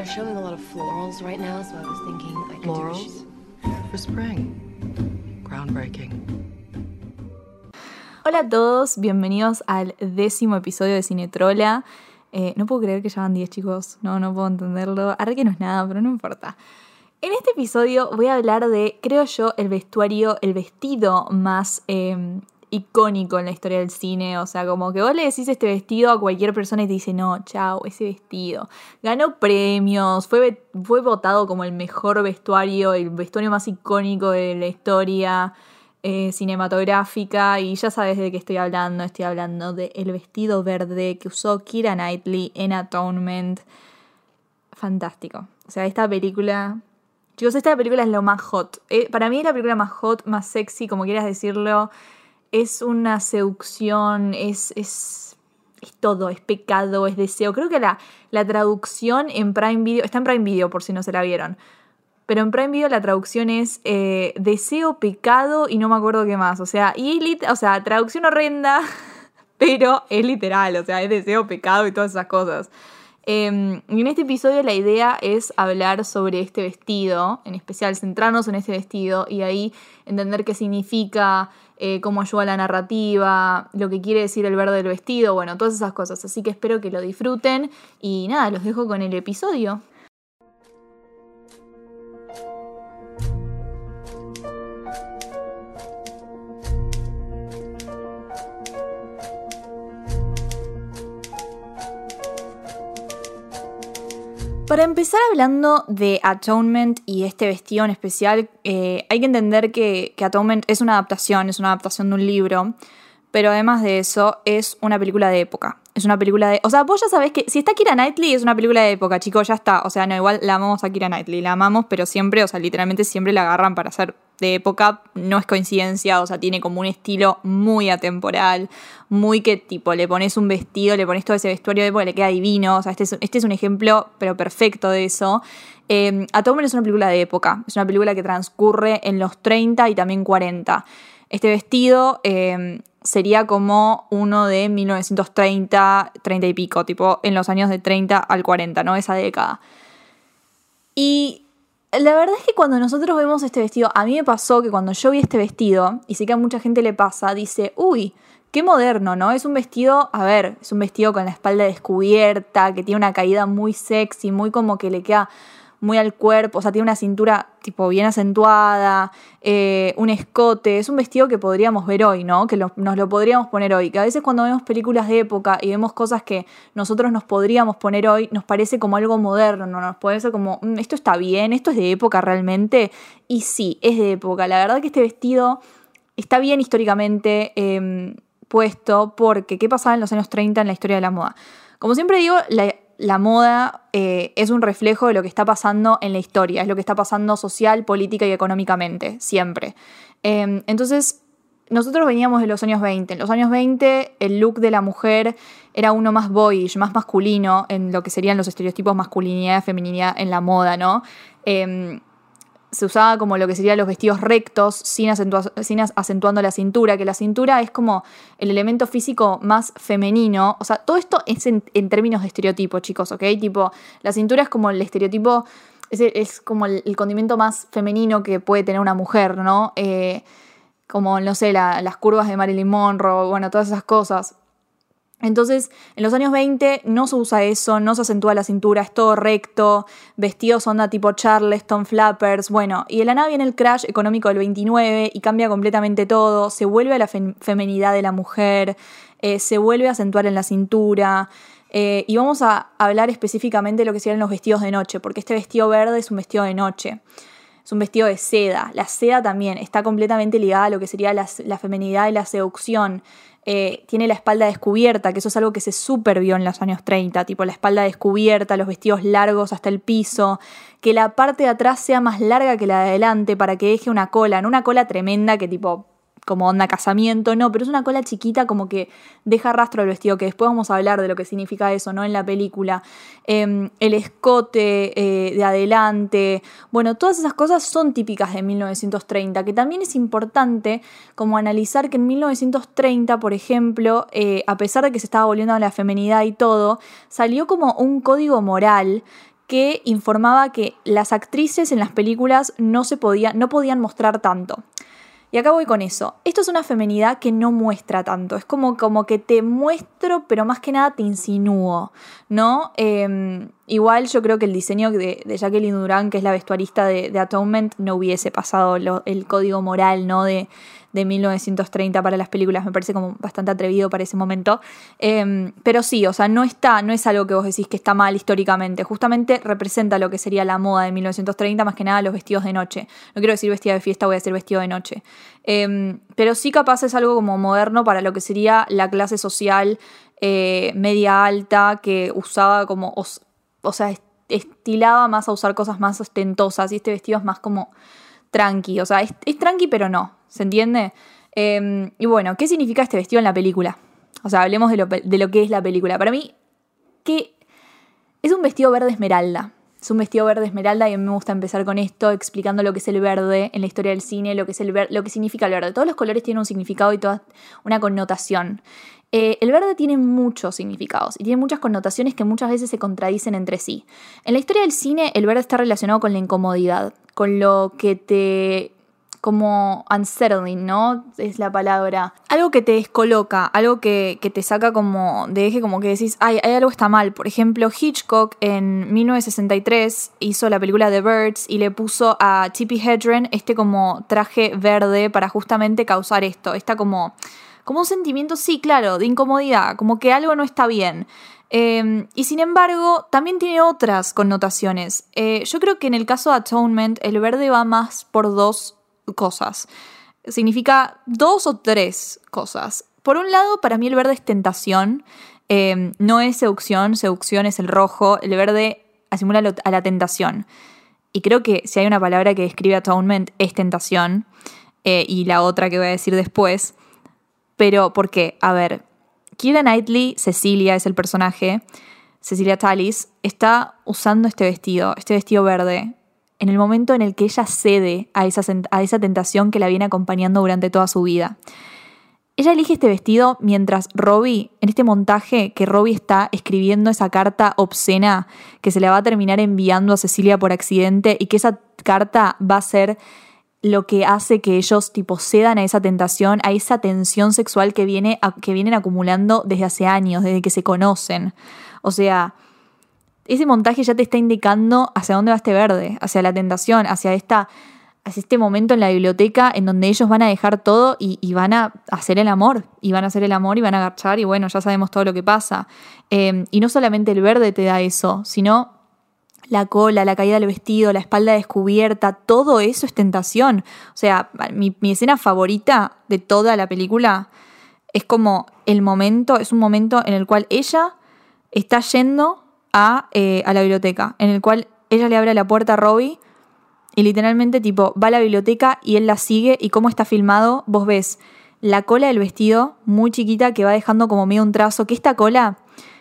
They're showing a lot of florals right now, so I was thinking I could do a Florals? For spring. Groundbreaking. Hola a todos, bienvenidos al décimo episodio de Cinetrola. Eh, no puedo creer que ya van 10 chicos, no, no puedo entenderlo. Arre que no es nada, pero no importa. En este episodio voy a hablar de, creo yo, el vestuario, el vestido más eh, icónico en la historia del cine. O sea, como que vos le decís este vestido a cualquier persona y te dice, no, chao, ese vestido. Ganó premios, fue, fue votado como el mejor vestuario, el vestuario más icónico de la historia eh, cinematográfica y ya sabes de qué estoy hablando, estoy hablando de vestido verde que usó Kira Knightley en Atonement. Fantástico. O sea, esta película... Chicos, esta película es lo más hot. Eh, para mí es la película más hot, más sexy, como quieras decirlo. Es una seducción, es, es, es todo, es pecado, es deseo. Creo que la, la traducción en Prime Video, está en Prime Video por si no se la vieron. Pero en Prime Video la traducción es eh, deseo, pecado y no me acuerdo qué más. O sea, y o sea, traducción horrenda, pero es literal, o sea, es deseo, pecado y todas esas cosas. Eh, y en este episodio la idea es hablar sobre este vestido, en especial centrarnos en este vestido y ahí entender qué significa, eh, cómo ayuda la narrativa, lo que quiere decir el verde del vestido, bueno, todas esas cosas. Así que espero que lo disfruten y nada, los dejo con el episodio. Para empezar hablando de Atonement y este vestido en especial, eh, hay que entender que, que Atonement es una adaptación, es una adaptación de un libro, pero además de eso es una película de época. Es una película de... O sea, vos ya sabés que si está Kira Knightley es una película de época, chicos, ya está. O sea, no, igual la amamos a Kira Knightley, la amamos, pero siempre, o sea, literalmente siempre la agarran para hacer de época. No es coincidencia, o sea, tiene como un estilo muy atemporal, muy que tipo, le pones un vestido, le pones todo ese vestuario de época, le queda divino. O sea, este es, este un ejemplo, pero perfecto de eso. Eh, Atonement es una película de época, es una película que transcurre en los 30 y también 40. Este vestido eh, sería como uno de 1930, 30 y pico, tipo en los años de 30 al 40, ¿no? Esa década. Y la verdad es que cuando nosotros vemos este vestido, a mí me pasó que cuando yo vi este vestido, y sé que a mucha gente le pasa, dice, uy, qué moderno, ¿no? Es un vestido, a ver, es un vestido con la espalda descubierta, que tiene una caída muy sexy, muy como que le queda muy al cuerpo, o sea, tiene una cintura tipo bien acentuada, eh, un escote, es un vestido que podríamos ver hoy, ¿no? Que lo- nos lo podríamos poner hoy, que a veces cuando vemos películas de época y vemos cosas que nosotros nos podríamos poner hoy, nos parece como algo moderno, ¿no? nos parece como, "Mm, esto está bien, esto es de época realmente, y sí, es de época, la verdad que este vestido está bien históricamente eh, puesto porque qué pasaba en los años 30 en la historia de la moda. Como siempre digo, la, la moda eh, es un reflejo de lo que está pasando en la historia, es lo que está pasando social, política y económicamente, siempre. Eh, entonces, nosotros veníamos de los años 20. En los años 20 el look de la mujer era uno más boyish, más masculino, en lo que serían los estereotipos masculinidad, feminidad en la moda, ¿no? Eh, se usaba como lo que serían los vestidos rectos, sin, acentuando la cintura, que la cintura es como el elemento físico más femenino. O sea, todo esto es en, términos de estereotipo, chicos, ¿ok? Tipo, la cintura es como el estereotipo, es, es como el, condimento más femenino que puede tener una mujer, ¿no? Eh, como, no sé, la- las curvas de Marilyn Monroe, bueno, todas esas cosas. Entonces, en los años 20 no se usa eso, no se acentúa la cintura, es todo recto, vestidos onda tipo Charleston, flappers, bueno, y de la nada viene el crash económico del 29 y cambia completamente todo, se vuelve a la fem- femenidad de la mujer, eh, se vuelve a acentuar en la cintura, eh, y vamos a hablar específicamente de lo que serían los vestidos de noche, porque este vestido verde es un vestido de noche. Es un vestido de seda. La seda también está completamente ligada a lo que sería la, la femenidad y la seducción. Eh, tiene la espalda descubierta, que eso es algo que se super vio en los años 30, tipo la espalda descubierta, los vestidos largos hasta el piso, que la parte de atrás sea más larga que la de adelante para que deje una cola, no una cola tremenda que tipo como onda casamiento, no, pero es una cola chiquita como que deja rastro al vestido, que después vamos a hablar de lo que significa eso, ¿no? En la película. Eh, el escote eh, de adelante, bueno, todas esas cosas son típicas de 1930, que también es importante como analizar que en 1930, por ejemplo, eh, a pesar de que se estaba volviendo a la feminidad y todo, salió como un código moral que informaba que las actrices en las películas no se podía, no podían mostrar tanto. Y acá voy con eso. Esto es una femenidad que no muestra tanto. Es como, como que te muestro, pero más que nada te insinúo, ¿no? Em, igual yo creo que el diseño de, Jacqueline Durán, que es la vestuarista de, Atonement, no hubiese pasado el código moral, ¿no? De, de 1930 para las películas, me parece como bastante atrevido para ese momento. Em, pero sí, o sea, no está, no es algo que vos decís que está mal históricamente, justamente representa lo que sería la moda de 1930, más que nada los vestidos de noche. No quiero decir vestida de fiesta, voy a decir vestido de noche. Em, pero sí capaz es algo como moderno para lo que sería la clase social eh, media alta que usaba como, o, sea, estilaba más a usar cosas más ostentosas y este vestido es más como tranqui, o sea, es, tranqui pero no, ¿se entiende? Em, y bueno, ¿qué significa este vestido en la película? O sea, hablemos de lo, de lo que es la película. Para mí, ¿qué? Es un vestido verde esmeralda. Es un vestido verde esmeralda y a mí me gusta empezar con esto, explicando lo que es el verde en la historia del cine, lo que, es el lo que significa el verde. Todos los colores tienen un significado y toda una connotación. Eh, el verde tiene muchos significados y tiene muchas connotaciones que muchas veces se contradicen entre sí. En la historia del cine, el verde está relacionado con la incomodidad, con lo que te como unsettling, ¿no? Es la palabra. Algo que te descoloca, algo que, te saca como de eje, como que decís, ay, hay algo está mal. Por ejemplo, Hitchcock en 1963 hizo la película The Birds y le puso a Tippi Hedren este como traje verde para justamente causar esto. Está como, como un sentimiento, sí, claro, de incomodidad, como que algo no está bien. Em, y sin embargo, también tiene otras connotaciones. Eh, yo creo que en el caso de Atonement, el verde va más por dos cosas. Significa dos o tres cosas. Por un lado, para mí el verde es tentación, eh, no es seducción, seducción es el rojo, el verde asimula a la tentación. Y creo que si hay una palabra que describe atonement es tentación, eh, y la otra que voy a decir después. Pero, ¿por qué? A ver, Kira Knightley, Cecilia es el personaje, Cecilia Tallis, está usando este vestido, este vestido verde, en el momento en el que ella cede a esa, a esa tentación que la viene acompañando durante toda su vida. Ella elige este vestido mientras Robbie, en este montaje que Robbie está escribiendo esa carta obscena que se le va a terminar enviando a Cecilia por accidente y que esa carta va a ser lo que hace que ellos tipo cedan a esa tentación, a esa tensión sexual que, viene, que vienen acumulando desde hace años, desde que se conocen. O sea, ese montaje ya te está indicando hacia dónde va este verde, hacia la tentación, hacia esta hacia este momento en la biblioteca en donde ellos van a dejar todo y, van a hacer el amor, y van a hacer el amor y van a agachar y bueno, ya sabemos todo lo que pasa. Em, y no solamente el verde te da eso, sino la cola, la caída del vestido, la espalda descubierta, todo eso es tentación. O sea, mi, escena favorita de toda la película es como el momento, es un momento en el cual ella está yendo eh, a, la biblioteca, en el cual ella le abre la puerta a Robbie y literalmente tipo va a la biblioteca y él la sigue y cómo está filmado, vos ves la cola del vestido muy chiquita que va dejando como medio un trazo, que esta cola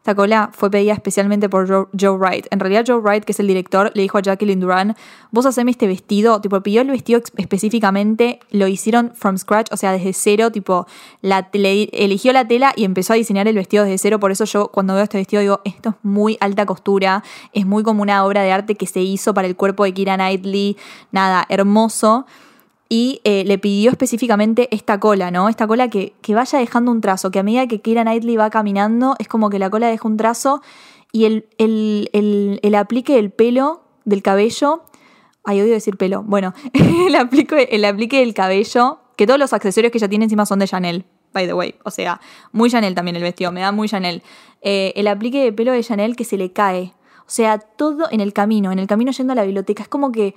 esta cola fue pedida especialmente por Joe, Wright. En realidad Joe Wright, que es el director, le dijo a Jacqueline Duran, vos haceme este vestido, tipo pidió el vestido específicamente, lo hicieron from scratch, o sea, desde cero, tipo, la, eligió la tela y empezó a diseñar el vestido desde cero, por eso yo cuando veo este vestido digo, esto es muy alta costura, es muy como una obra de arte que se hizo para el cuerpo de Kira Knightley, nada, hermoso y eh, le pidió específicamente esta cola, ¿no? Esta cola que, vaya dejando un trazo, que a medida que Kira Knightley va caminando, es como que la cola deja un trazo y el, el, aplique del pelo, del cabello, ay, odio decir pelo, bueno, el, aplique, el aplique del cabello, que todos los accesorios que ella tiene encima son de Chanel, by the way, o sea, muy Chanel también el vestido, me da muy Chanel. Eh, el aplique de pelo de Chanel que se le cae, o sea, todo en el camino, en el camino yendo a la biblioteca, es como que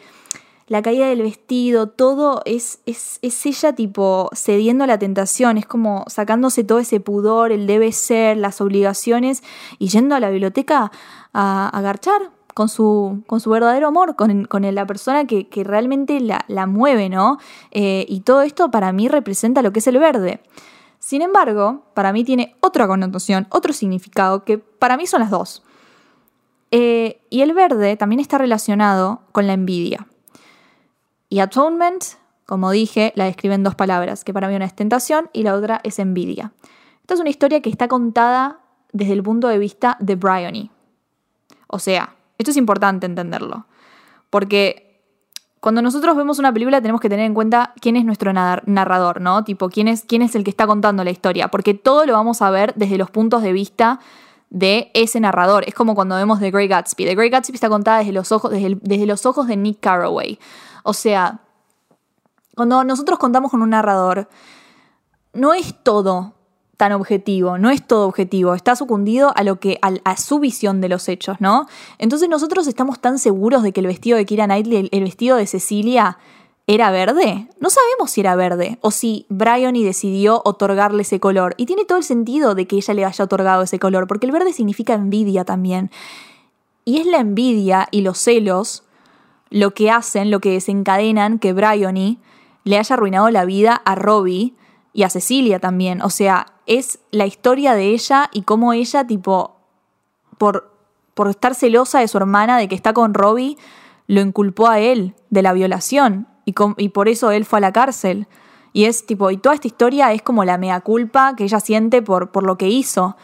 la caída del vestido, todo es, es, ella tipo cediendo a la tentación, es como sacándose todo ese pudor, el debe ser, las obligaciones y yendo a la biblioteca a, agarchar con su, con su verdadero amor, con, la persona que, realmente la, mueve, ¿no? Eh, y todo esto para mí representa lo que es el verde. Sin embargo, para mí tiene otra connotación, otro significado, que para mí son las dos. Eh, y el verde también está relacionado con la envidia. Y atonement, como dije, la describe en dos palabras, que para mí una es tentación y la otra es envidia. Esta es una historia que está contada desde el punto de vista de Bryony. O sea, Esto es importante entenderlo. Porque cuando nosotros vemos una película tenemos que tener en cuenta quién es nuestro narrador, ¿no? Tipo, quién es, quién es el que está contando la historia. Porque todo lo vamos a ver desde los puntos de vista de ese narrador. Es como cuando vemos The Great Gatsby. The Great Gatsby está contada desde los ojos, desde, desde los ojos de Nick Carraway. O sea, cuando nosotros contamos con un narrador, no es todo tan objetivo, no es todo objetivo, está sucundido a lo que a, su visión de los hechos, ¿no? Entonces nosotros estamos tan seguros de que el vestido de Kira Knightley, el, vestido de Cecilia ¿Era verde? No sabemos si era verde o si Bryony decidió otorgarle ese color. Y tiene todo el sentido de que ella le haya otorgado ese color, porque el verde significa envidia también. Y es la envidia y los celos lo que hacen, lo que desencadenan que Bryony le haya arruinado la vida a Robbie y a Cecilia también. O sea, es la historia de ella y cómo ella, tipo, por, por estar celosa de su hermana, de que está con Robbie, lo inculpó a él de la violación y, y por eso él fue a la cárcel. Y es tipo, y toda esta historia es como la mea culpa que ella siente por, por lo que hizo.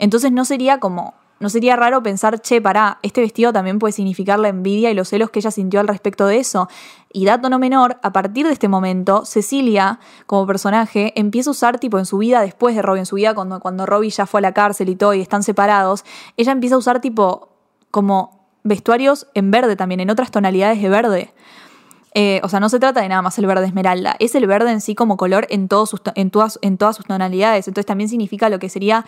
Entonces no sería como no sería raro pensar, che, pará, este vestido también puede significar la envidia y los celos que ella sintió al respecto de eso. Y dato no menor, a partir de este momento, Cecilia, como personaje, empieza a usar, tipo, en su vida después de Robbie, en su vida cuando, cuando Robbie ya fue a la cárcel y todo y están separados, ella empieza a usar, tipo, como vestuarios en verde también, en otras tonalidades de verde. Eh, o sea, no se trata de nada más el verde esmeralda, es el verde en sí como color en, todos en, todas, en todas sus tonalidades. Entonces también significa lo que sería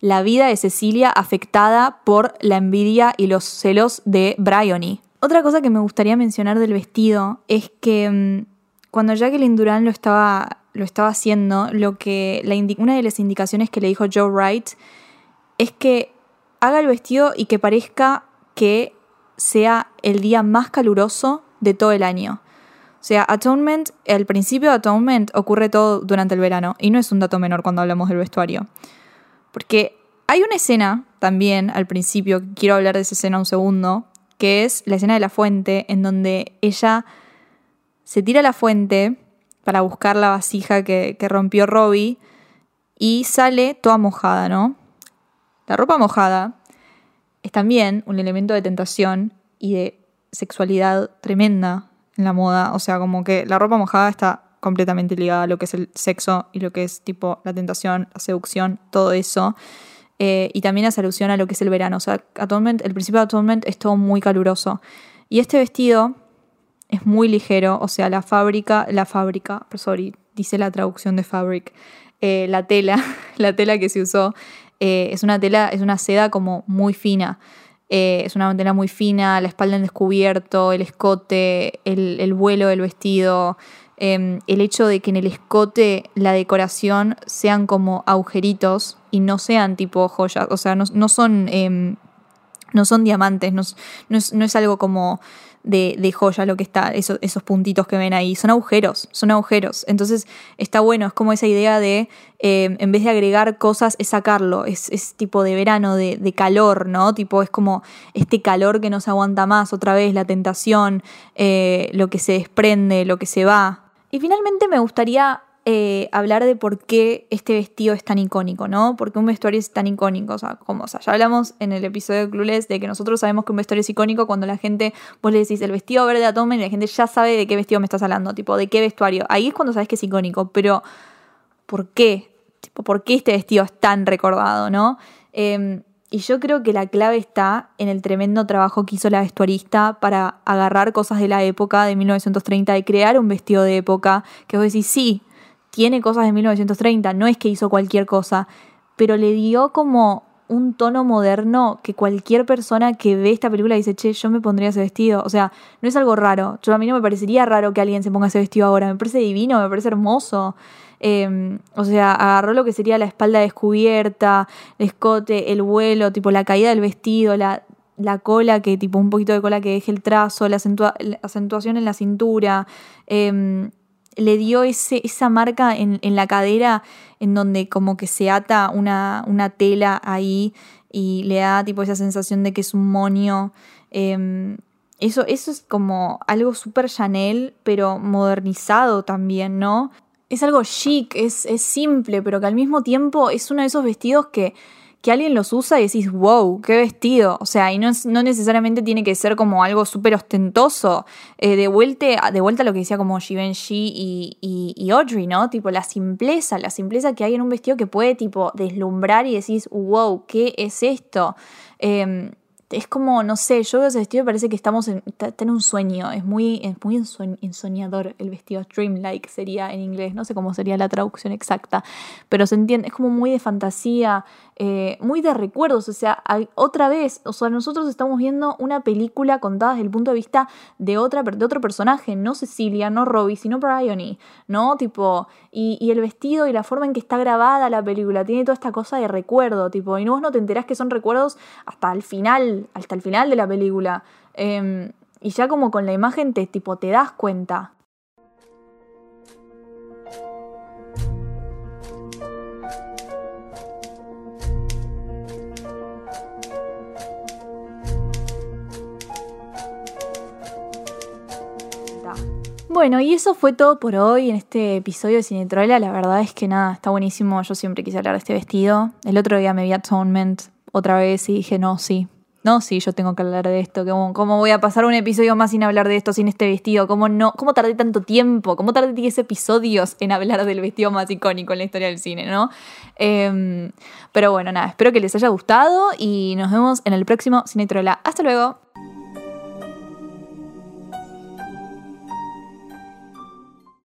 la vida de Cecilia afectada por la envidia y los celos de Bryony. Otra cosa que me gustaría mencionar del vestido es que mm, cuando Jacqueline Duran lo estaba, lo estaba haciendo, lo que una de las indicaciones que le dijo Joe Wright es que haga el vestido y que parezca que sea el día más caluroso de todo el año. O sea, Atonement, el principio de Atonement ocurre todo durante el verano y no es un dato menor cuando hablamos del vestuario. Porque hay una escena también al principio, quiero hablar de esa escena un segundo, que es la escena de la fuente, en donde ella se tira a la fuente para buscar la vasija que, rompió Robbie y sale toda mojada, ¿no? La ropa mojada es también un elemento de tentación y de sexualidad tremenda en la moda. O sea, como que la ropa mojada está completamente ligada a lo que es el sexo y lo que es tipo la tentación, la seducción, todo eso. Eh, y también hace alusión a lo que es el verano. O sea, Atonement, el principio de Atonement es todo muy caluroso. Y este vestido es muy ligero, o sea, la fábrica, la fábrica, sorry, dice la traducción de fabric, eh, la tela, la tela que se usó eh, es una tela, es una seda como muy fina. es una tela muy fina, la espalda en descubierto, el escote, el, el vuelo del vestido, Em, el hecho de que en el escote la decoración sean como agujeritos y no sean tipo joyas, o sea, no, son, em, no son diamantes, no, es, algo como de, joya lo que está, esos, esos, puntitos que ven ahí, son agujeros, son agujeros. Entonces está bueno, es como esa idea de, em, en vez de agregar cosas, es sacarlo, es, tipo de verano, de, de, calor, ¿no? Tipo, es como este calor que no se aguanta más, otra vez, la tentación, eh, lo que se desprende, lo que se va, y finalmente me gustaría eh, hablar de por qué este vestido es tan icónico, ¿no? ¿Por qué un vestuario es tan icónico? O sea, como, o sea, ya hablamos en el episodio de Clueless de que nosotros sabemos que un vestuario es icónico cuando la gente, vos le decís el vestido verde a Tom y la gente ya sabe de qué vestido me estás hablando, tipo, de qué vestuario. Ahí es cuando sabes que es icónico, pero ¿por qué? Tipo, ¿por qué este vestido es tan recordado, no? Eh, y yo creo que la clave está en el tremendo trabajo que hizo la vestuarista para agarrar cosas de la época de 1930 y crear un vestido de época que vos decís, sí, tiene cosas de 1930, no es que hizo cualquier cosa, pero le dio como un tono moderno que cualquier persona que ve esta película dice, che, yo me pondría ese vestido. O sea, no es algo raro. Yo a mí no me parecería raro que alguien se ponga ese vestido ahora. Me parece divino, me parece hermoso. Em, o sea, agarró lo que sería la espalda descubierta, el escote, el vuelo, tipo la caída del vestido, la, la cola, que tipo un poquito de cola que deje el trazo, la, acentuación en la cintura. Em, le dio ese, esa marca en, en, la cadera en donde como que se ata una, una, tela ahí y le da tipo esa sensación de que es un monio. Em, eso, eso es como algo súper Chanel, pero modernizado también, ¿no? Es algo chic, es, simple, pero que al mismo tiempo es uno de esos vestidos que, que alguien los usa y decís, wow, qué vestido. O sea, y no, no necesariamente tiene que ser como algo súper ostentoso. Eh, de, vuelta, de vuelta a lo que decía como Givenchy y, y, y, Audrey, ¿no? Tipo, la simpleza, la simpleza que hay en un vestido que puede, tipo, deslumbrar y decís, wow, ¿qué es esto? Eh, es como, no sé, yo veo ese vestido y parece que estamos en, en un sueño. Es muy, es muy ensoñador el vestido. Dreamlike sería en inglés. No sé cómo sería la traducción exacta. Pero se entiende, es como muy de fantasía, eh, muy de recuerdos. O sea, otra vez, o sea, nosotros estamos viendo una película contada desde el punto de vista de, otra, de otro personaje. No Cecilia, no Robbie, sino Bryony. ¿No? Tipo, y, y el vestido y la forma en que está grabada la película tiene toda esta cosa de recuerdo. Tipo, y vos no te enterás que son recuerdos hasta el final hasta el final de la película. Em, y ya como con la imagen te, tipo, te das cuenta. Bueno, y eso fue todo por hoy en este episodio de Cinetroela. La verdad es que nada, está buenísimo. Yo siempre quise hablar de este vestido. El otro día me vi Atonement otra vez y dije, no, sí, no, sí, yo tengo que hablar de esto. ¿Cómo, ¿Cómo, voy a pasar un episodio más sin hablar de esto, sin este vestido? ¿Cómo no? ¿Cómo tardé tanto tiempo? ¿Cómo tardé 10 episodios en hablar del vestido más icónico en la historia del cine, no? Em, pero bueno, nada, espero que les haya gustado y nos vemos en el próximo Cinetrola. Hasta luego.